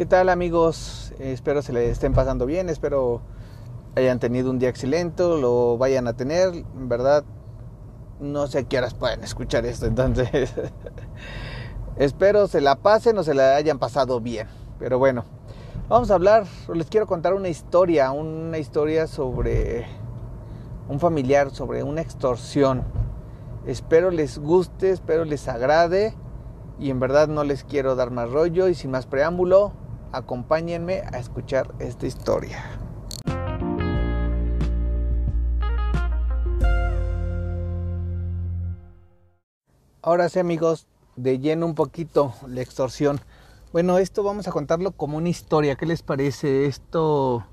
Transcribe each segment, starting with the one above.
¿Qué tal amigos? Espero se les estén pasando bien, espero hayan tenido un día excelente, lo vayan a tener. En verdad, no sé a qué horas pueden escuchar esto, entonces espero se la pasen o se la hayan pasado bien. Pero bueno, vamos a hablar, les quiero contar una historia, una historia sobre un familiar, sobre una extorsión. Espero les guste, espero les agrade y en verdad no les quiero dar más rollo y sin más preámbulo, acompáñenme a escuchar esta historia. Ahora sí amigos, de lleno un poquito la extorsión. Bueno, esto vamos a contarlo como una historia. ¿Qué les parece? Esto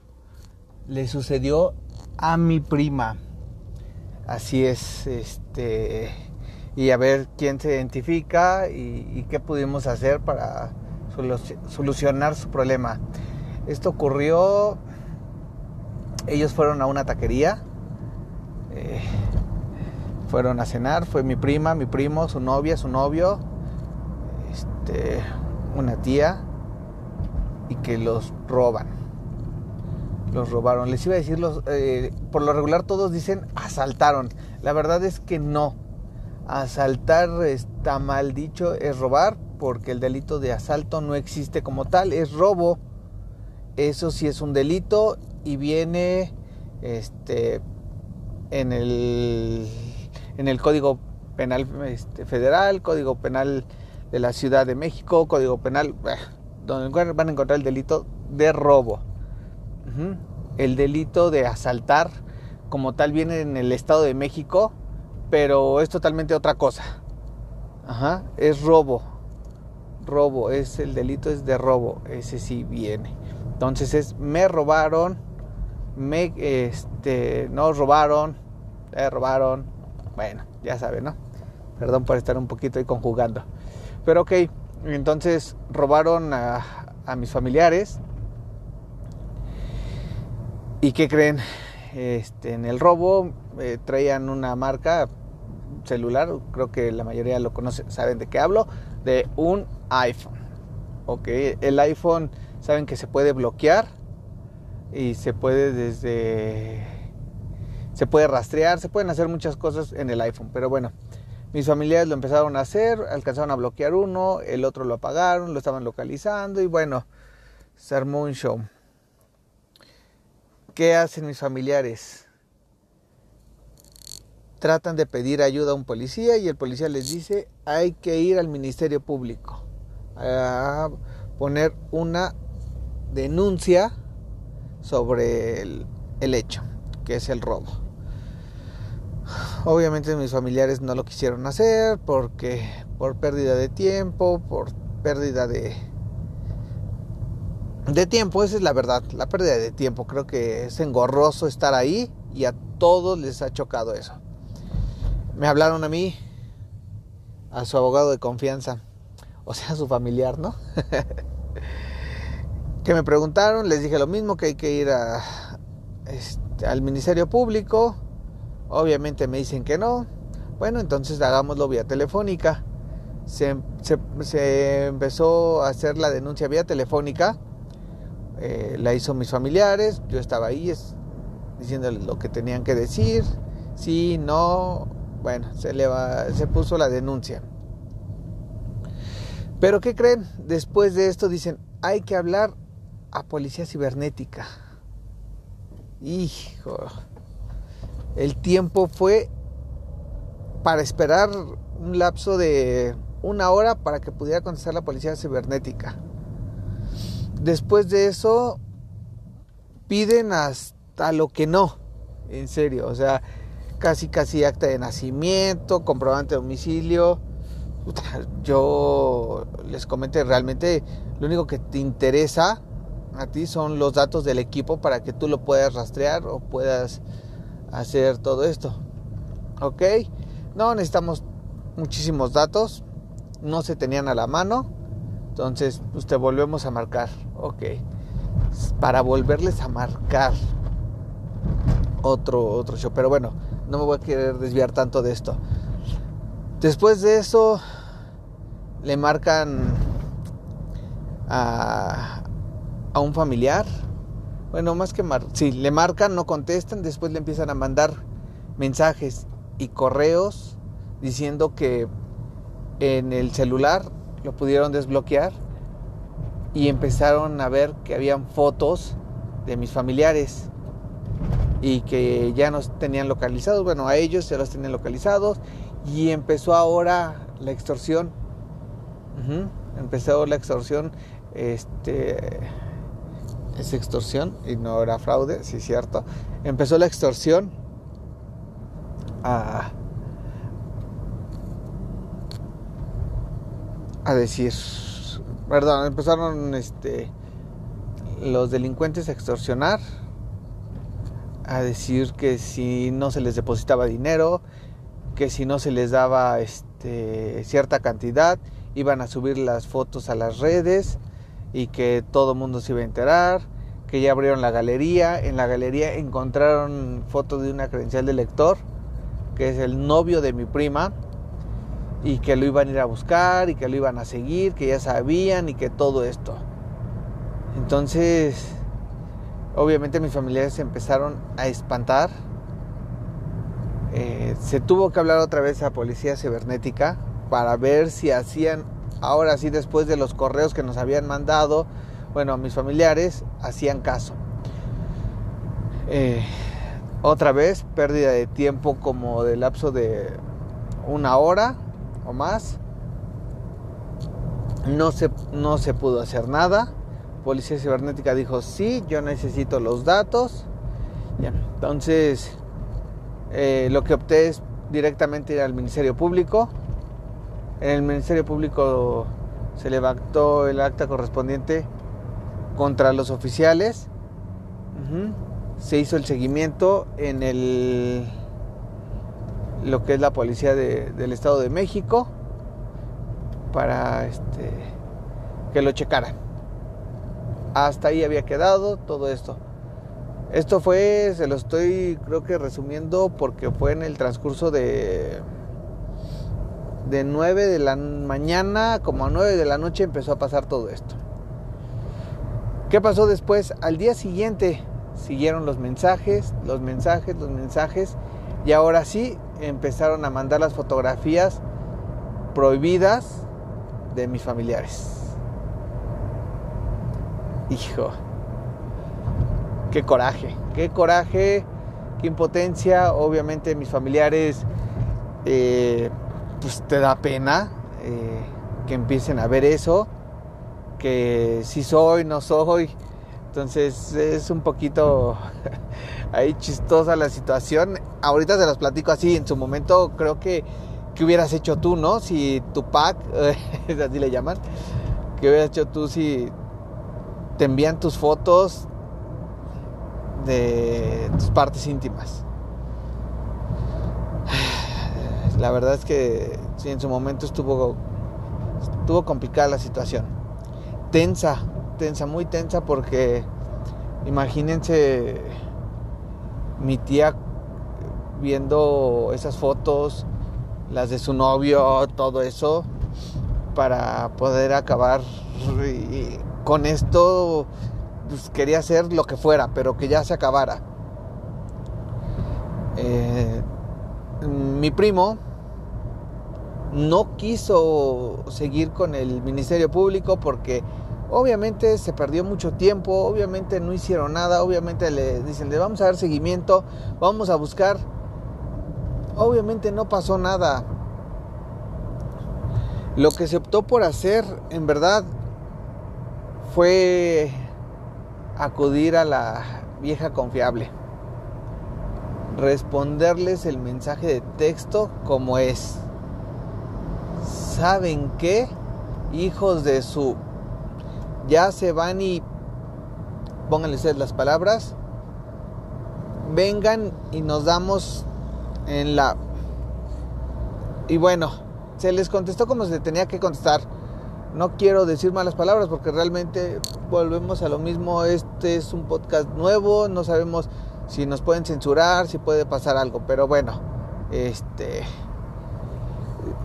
le sucedió a mi prima. Así es, este y a ver quién se identifica y, qué pudimos hacer para solucionar su problema. Esto ocurrió, ellos fueron a una taquería, eh, fueron a cenar, fue mi prima, mi primo, su novia, su novio, este, una tía, y que los roban. Los robaron. Les iba a decir, los, eh, por lo regular todos dicen asaltaron. La verdad es que no Asaltar está mal dicho, es robar, porque el delito de asalto no existe como tal, es robo. Eso sí es un delito y viene este en el en el Código Penal este, Federal, Código Penal de la Ciudad de México, Código Penal donde van a encontrar el delito de robo. El delito de asaltar como tal viene en el Estado de México pero es totalmente otra cosa. Ajá, es robo. Robo, es el delito es de robo, ese sí viene. Entonces es me robaron, me este no robaron, me robaron. Bueno, ya saben, ¿no? Perdón por estar un poquito ahí conjugando. Pero ok, entonces robaron a, a mis familiares. ¿Y qué creen? Este, en el robo eh, traían una marca celular, creo que la mayoría lo conocen, saben de qué hablo, de un iPhone. Ok, el iPhone saben que se puede bloquear y se puede desde se puede rastrear, se pueden hacer muchas cosas en el iPhone, pero bueno, mis familiares lo empezaron a hacer, alcanzaron a bloquear uno, el otro lo apagaron, lo estaban localizando y bueno, se armó un show. ¿Qué hacen mis familiares? tratan de pedir ayuda a un policía y el policía les dice hay que ir al Ministerio Público a poner una denuncia sobre el, hecho, que es el robo. Obviamente mis familiares no lo quisieron hacer porque por pérdida de tiempo, por pérdida de de tiempo, esa es la verdad, la pérdida de tiempo. Creo que es engorroso estar ahí y a todos les ha chocado eso me hablaron a mí, a su abogado de confianza, o sea, su familiar, ¿no? que me preguntaron, les dije lo mismo, que hay que ir este, al Ministerio Público, obviamente me dicen que no, bueno, entonces hagámoslo vía telefónica. Se, empezó a hacer la denuncia vía telefónica, eh, la hizo mis familiares, yo estaba ahí diciéndoles lo que tenían que decir, sí, no, bueno, se, le va, se puso la denuncia. Pero ¿qué creen? Después de esto dicen, hay que hablar a policía cibernética. Hijo, el tiempo fue para esperar un lapso de una hora para que pudiera contestar la policía cibernética. Después de eso, piden hasta lo que no, en serio, o sea, casi casi acta de nacimiento, comprobante de domicilio. Yo les comenté realmente lo único que te interesa a ti son los datos del equipo para que tú lo puedas rastrear o puedas hacer todo esto. ¿Ok? No necesitamos muchísimos datos, no se tenían a la mano, entonces pues te volvemos a marcar. Ok. Para volverles a marcar otro, otro show. Pero bueno, no me voy a querer desviar tanto de esto. Después de eso, le marcan a, a un familiar. Bueno, más que mar sí, le marcan, no contestan, después le empiezan a mandar mensajes y correos diciendo que en el celular lo pudieron desbloquear y empezaron a ver que habían fotos de mis familiares y que ya nos tenían localizados, bueno, a ellos ya los tenían localizados y empezó ahora la extorsión. Empezó la extorsión, este es extorsión y no era fraude, sí cierto. Empezó la extorsión a a decir, perdón, empezaron este los delincuentes a extorsionar, a decir que si no se les depositaba dinero, que si no se les daba este, cierta cantidad, iban a subir las fotos a las redes y que todo el mundo se iba a enterar, que ya abrieron la galería, en la galería encontraron fotos de una credencial de lector, que es el novio de mi prima, y que lo iban a ir a buscar y que lo iban a seguir, que ya sabían y que todo esto. Entonces, obviamente mis familiares se empezaron a espantar. Eh, se tuvo que hablar otra vez a policía cibernética para ver si hacían, ahora sí después de los correos que nos habían mandado, bueno, a mis familiares, hacían caso. Eh, otra vez, pérdida de tiempo como de lapso de una hora o más. No se, no se pudo hacer nada. Policía Cibernética dijo, sí, yo necesito los datos. Entonces, eh, lo que opté es directamente ir al Ministerio Público. En el Ministerio Público se levantó el acta correspondiente contra los oficiales. Se hizo el seguimiento en el lo que es la policía del Estado de México para este, que lo checaran. Hasta ahí había quedado todo esto. Esto fue, se lo estoy creo que resumiendo porque fue en el transcurso de de 9 de la mañana como a 9 de la noche empezó a pasar todo esto. ¿Qué pasó después? Al día siguiente siguieron los mensajes, los mensajes, los mensajes y ahora sí empezaron a mandar las fotografías prohibidas de mis familiares. Hijo, qué coraje, qué coraje, qué impotencia. Obviamente mis familiares, eh, pues te da pena eh, que empiecen a ver eso, que si soy, no soy. Entonces es un poquito ahí chistosa la situación. Ahorita se las platico así, en su momento creo que, que hubieras hecho tú, ¿no? Si tu pack, así le llaman, que hubieras hecho tú si te envían tus fotos de tus partes íntimas. La verdad es que en su momento estuvo, estuvo complicada la situación. Tensa, tensa, muy tensa porque imagínense mi tía viendo esas fotos, las de su novio, todo eso, para poder acabar con esto, pues quería hacer lo que fuera, pero que ya se acabara. Eh, mi primo no quiso seguir con el Ministerio Público porque Obviamente se perdió mucho tiempo, obviamente no hicieron nada, obviamente le dicen, le vamos a dar seguimiento, vamos a buscar. Obviamente no pasó nada. Lo que se optó por hacer, en verdad, fue acudir a la vieja confiable. Responderles el mensaje de texto como es. ¿Saben qué? Hijos de su ya se van y pónganle ustedes las palabras. Vengan y nos damos en la... Y bueno, se les contestó como se tenía que contestar. No quiero decir malas palabras porque realmente volvemos a lo mismo. Este es un podcast nuevo, no sabemos si nos pueden censurar, si puede pasar algo, pero bueno, este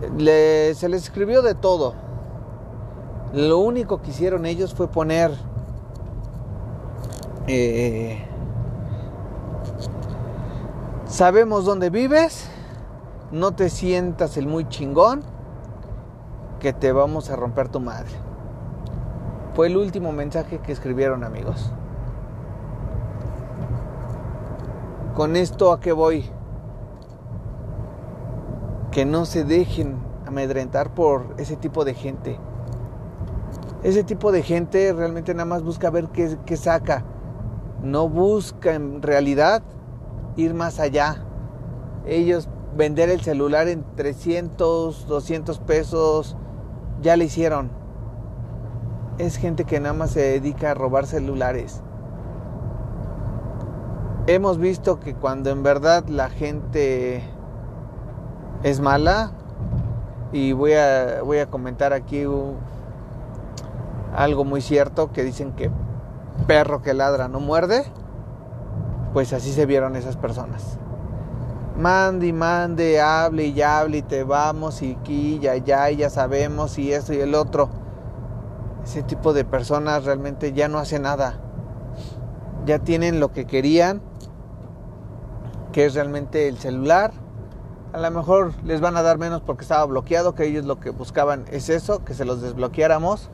se les escribió de todo lo único que hicieron ellos fue poner Eh, sabemos dónde vives, no te sientas el muy chingón, que te vamos a romper tu madre. Fue el último mensaje que escribieron amigos. Con esto a qué voy? Que no se dejen amedrentar por ese tipo de gente. Ese tipo de gente realmente nada más busca ver qué, qué saca. No busca en realidad ir más allá. Ellos vender el celular en 300, 200 pesos, ya le hicieron. Es gente que nada más se dedica a robar celulares hemos visto que cuando en verdad la gente es mala, y voy a, voy a comentar aquí algo muy cierto que dicen que perro que ladra no muerde, pues así se vieron esas personas. Mande y mande, hable y hable y te vamos y aquí y allá y ya sabemos y esto y el otro. Ese tipo de personas realmente ya no hace nada. Ya tienen lo que querían que es realmente el celular. A lo mejor les van a dar menos porque estaba bloqueado, que ellos lo que buscaban es eso, que se los desbloqueáramos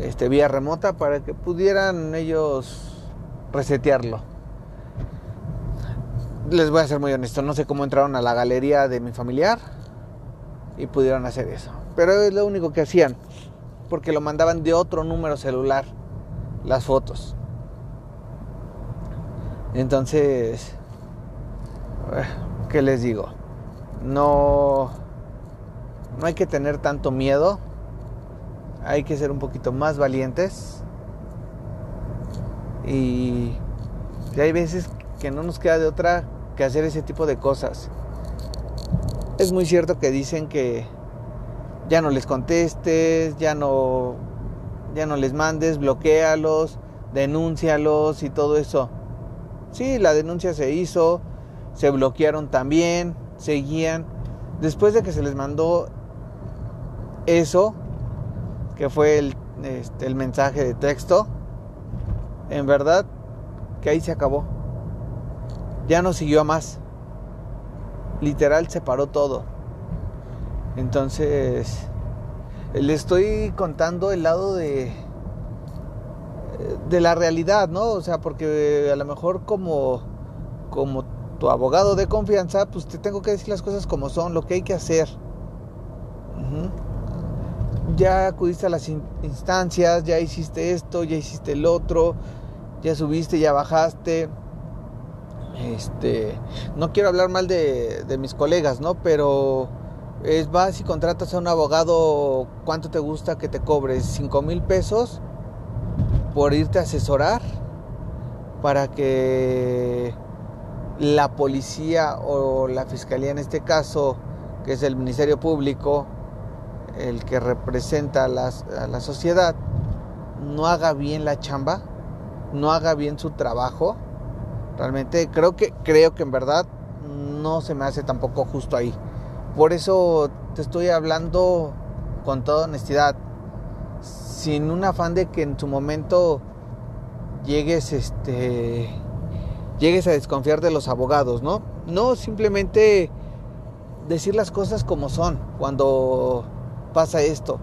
este, vía remota para que pudieran ellos resetearlo. Les voy a ser muy honesto, no sé cómo entraron a la galería de mi familiar y pudieron hacer eso. Pero es lo único que hacían, porque lo mandaban de otro número celular, las fotos. Entonces, ¿qué les digo? No, no hay que tener tanto miedo, hay que ser un poquito más valientes y, hay veces que no nos queda de otra que hacer ese tipo de cosas. Es muy cierto que dicen que ya no les contestes, ya no, ya no les mandes, bloquealos, denúncialos y todo eso. Sí, la denuncia se hizo, se bloquearon también, seguían. Después de que se les mandó eso, que fue el, este, el mensaje de texto, en verdad que ahí se acabó. Ya no siguió más. Literal se paró todo. Entonces, le estoy contando el lado de de la realidad, ¿no? O sea, porque a lo mejor como como tu abogado de confianza, pues te tengo que decir las cosas como son, lo que hay que hacer. Ya acudiste a las instancias, ya hiciste esto, ya hiciste el otro, ya subiste, ya bajaste. Este, no quiero hablar mal de, de mis colegas, ¿no? Pero es vas y contratas a un abogado, ¿cuánto te gusta que te cobres? ¿Cinco mil pesos por irte a asesorar? Para que la policía o la fiscalía en este caso, que es el Ministerio Público, el que representa a, la sociedad, no haga bien la chamba, no haga bien su trabajo. Realmente creo que, creo que en verdad no se me hace tampoco justo ahí. Por eso te estoy hablando con toda honestidad, sin un afán de que en su momento llegues este llegues a desconfiar de los abogados, ¿no? No simplemente decir las cosas como son cuando pasa esto,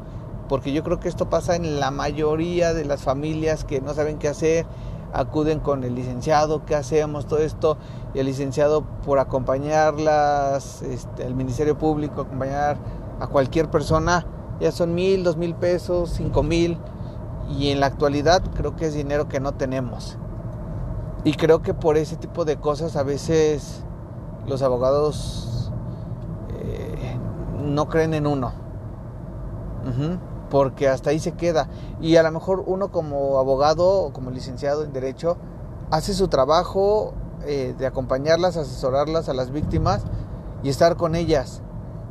porque yo creo que esto pasa en la mayoría de las familias que no saben qué hacer, acuden con el licenciado, qué hacemos, todo esto, y el licenciado por acompañarlas, este, el Ministerio Público, acompañar a cualquier persona, ya son mil, dos mil pesos, cinco mil, y en la actualidad creo que es dinero que no tenemos. Y creo que por ese tipo de cosas a veces los abogados eh, no creen en uno. Porque hasta ahí se queda. Y a lo mejor uno como abogado o como licenciado en derecho hace su trabajo eh, de acompañarlas, asesorarlas a las víctimas y estar con ellas.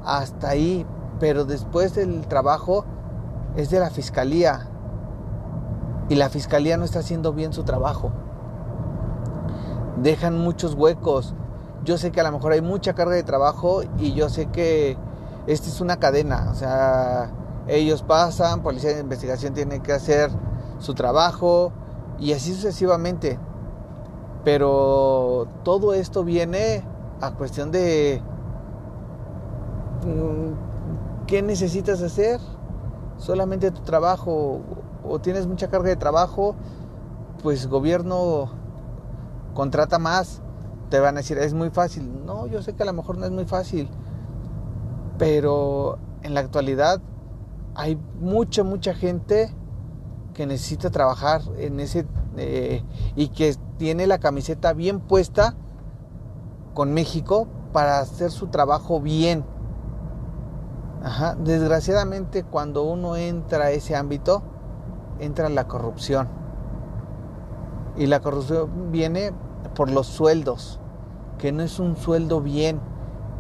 Hasta ahí. Pero después del trabajo es de la fiscalía. Y la fiscalía no está haciendo bien su trabajo dejan muchos huecos. Yo sé que a lo mejor hay mucha carga de trabajo y yo sé que esta es una cadena. O sea, ellos pasan, policía de investigación tiene que hacer su trabajo, y así sucesivamente. Pero todo esto viene a cuestión de mm, qué necesitas hacer, solamente tu trabajo o tienes mucha carga de trabajo, pues gobierno contrata más. Te van a decir, es muy fácil. No, yo sé que a lo mejor no es muy fácil. Pero en la actualidad hay mucha, mucha gente que necesita trabajar en ese eh, y que tiene la camiseta bien puesta con México para hacer su trabajo bien. Desgraciadamente cuando uno entra a ese ámbito, entra la corrupción. Y la corrupción viene por los sueldos, que no es un sueldo bien,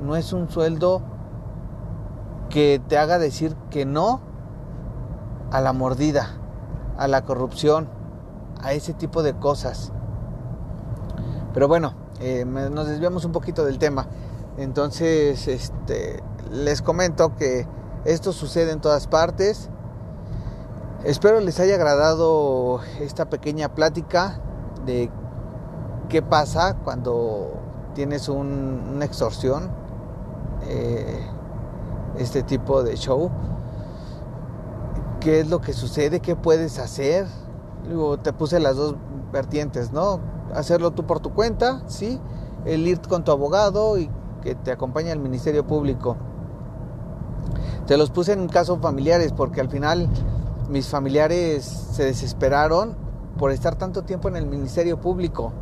no es un sueldo que te haga decir que no a la mordida, a la corrupción, a ese tipo de cosas. Pero bueno, eh, nos desviamos un poquito del tema. Entonces, este, les comento que esto sucede en todas partes. Espero les haya agradado esta pequeña plática de qué pasa cuando tienes una extorsión, eh, este tipo de show, qué es lo que sucede, qué puedes hacer. Luego te puse las dos vertientes, ¿no? Hacerlo tú por tu cuenta, sí, el ir con tu abogado y que te acompañe al Ministerio Público. Te los puse en casos familiares porque al final mis familiares se desesperaron por estar tanto tiempo en el Ministerio Público.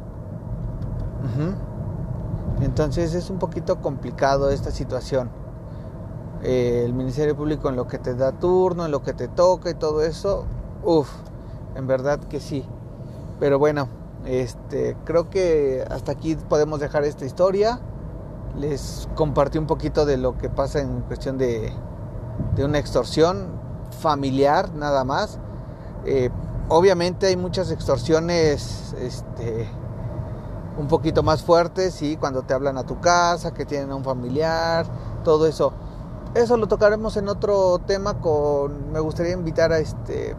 Entonces es un poquito complicado esta situación. Eh, el Ministerio Público en lo que te da turno, en lo que te toca y todo eso, uff, en verdad que sí. Pero bueno, este, creo que hasta aquí podemos dejar esta historia. Les compartí un poquito de lo que pasa en cuestión de, de una extorsión familiar nada más. Eh, obviamente hay muchas extorsiones este, un poquito más fuertes, ¿sí? cuando te hablan a tu casa, que tienen a un familiar, todo eso. Eso lo tocaremos en otro tema con me gustaría invitar a este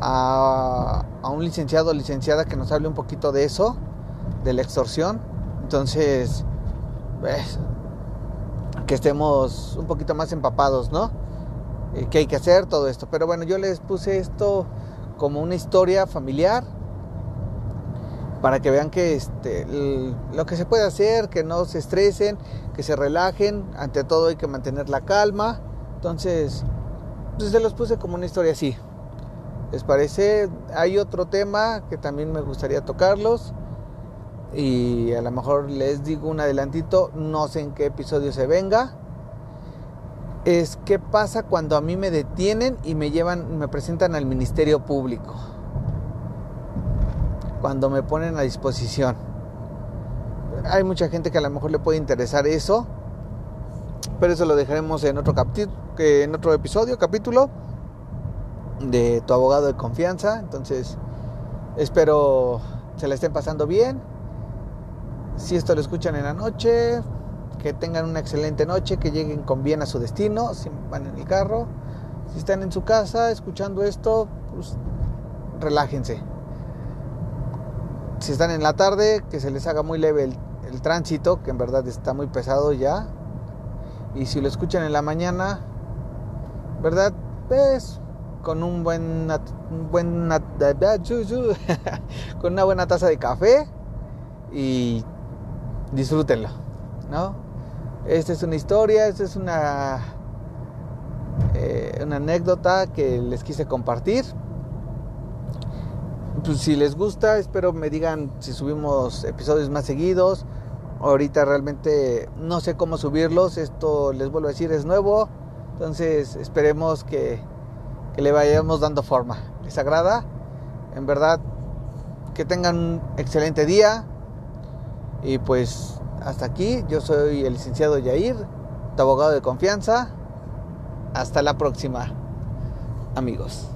a, a un licenciado o licenciada que nos hable un poquito de eso, de la extorsión. Entonces, pues, que estemos un poquito más empapados, ¿no? Eh, qué hay que hacer, todo esto. Pero bueno, yo les puse esto como una historia familiar para que vean que este, lo que se puede hacer, que no se estresen, que se relajen, ante todo hay que mantener la calma. Entonces, pues se los puse como una historia así. ¿Les parece? Hay otro tema que también me gustaría tocarlos y a lo mejor les digo un adelantito, no sé en qué episodio se venga es qué pasa cuando a mí me detienen y me llevan, me presentan al Ministerio Público. Cuando me ponen a disposición. Hay mucha gente que a lo mejor le puede interesar eso. Pero eso lo dejaremos en otro, en otro episodio, capítulo de tu abogado de confianza. Entonces, espero se la estén pasando bien. Si esto lo escuchan en la noche, que tengan una excelente noche, que lleguen con bien a su destino, si van en el carro. Si están en su casa escuchando esto, pues relájense. Si están en la tarde, que se les haga muy leve el, tránsito, que en verdad está muy pesado ya. Y si lo escuchan en la mañana, ¿verdad? Pues con un buen, un buen con una buena taza de café y disfrútenlo, ¿no? Esta es una historia, esta es una, eh, una anécdota que les quise compartir. Pues si les gusta, espero me digan si subimos episodios más seguidos. Ahorita realmente no sé cómo subirlos, esto les vuelvo a decir es nuevo, entonces esperemos que, le vayamos dando forma. ¿Les agrada? En verdad, que tengan un excelente día y pues hasta aquí, yo soy el licenciado Yair, tu abogado de confianza. Hasta la próxima, amigos.